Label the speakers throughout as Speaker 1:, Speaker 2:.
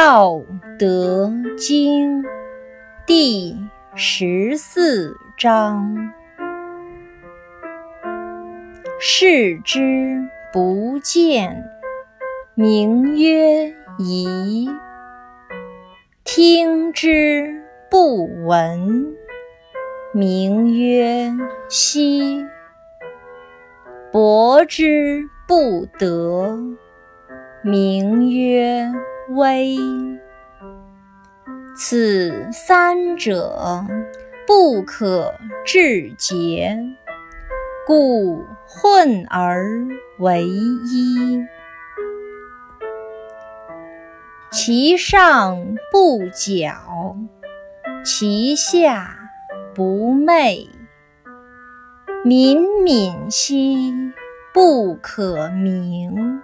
Speaker 1: 道德经第十四章：视之不见，名曰夷；听之不闻，名曰希；博之不得，名曰微。此三者，不可致诘，故混而为一。其上不矫，其下不昧，敏敏兮不可名，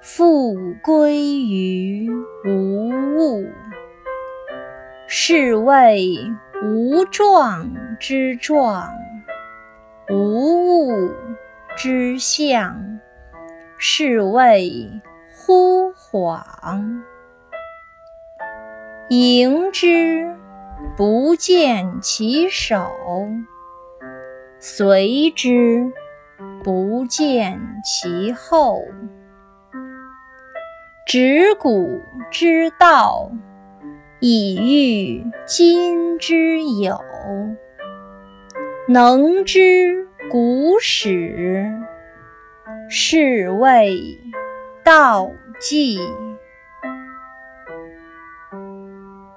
Speaker 1: 复归于无物。是谓无状之状，无物之象。是谓惚恍。迎之不见其首，随之不见其后。执古之道。以御今之有，能知古始，是谓道纪。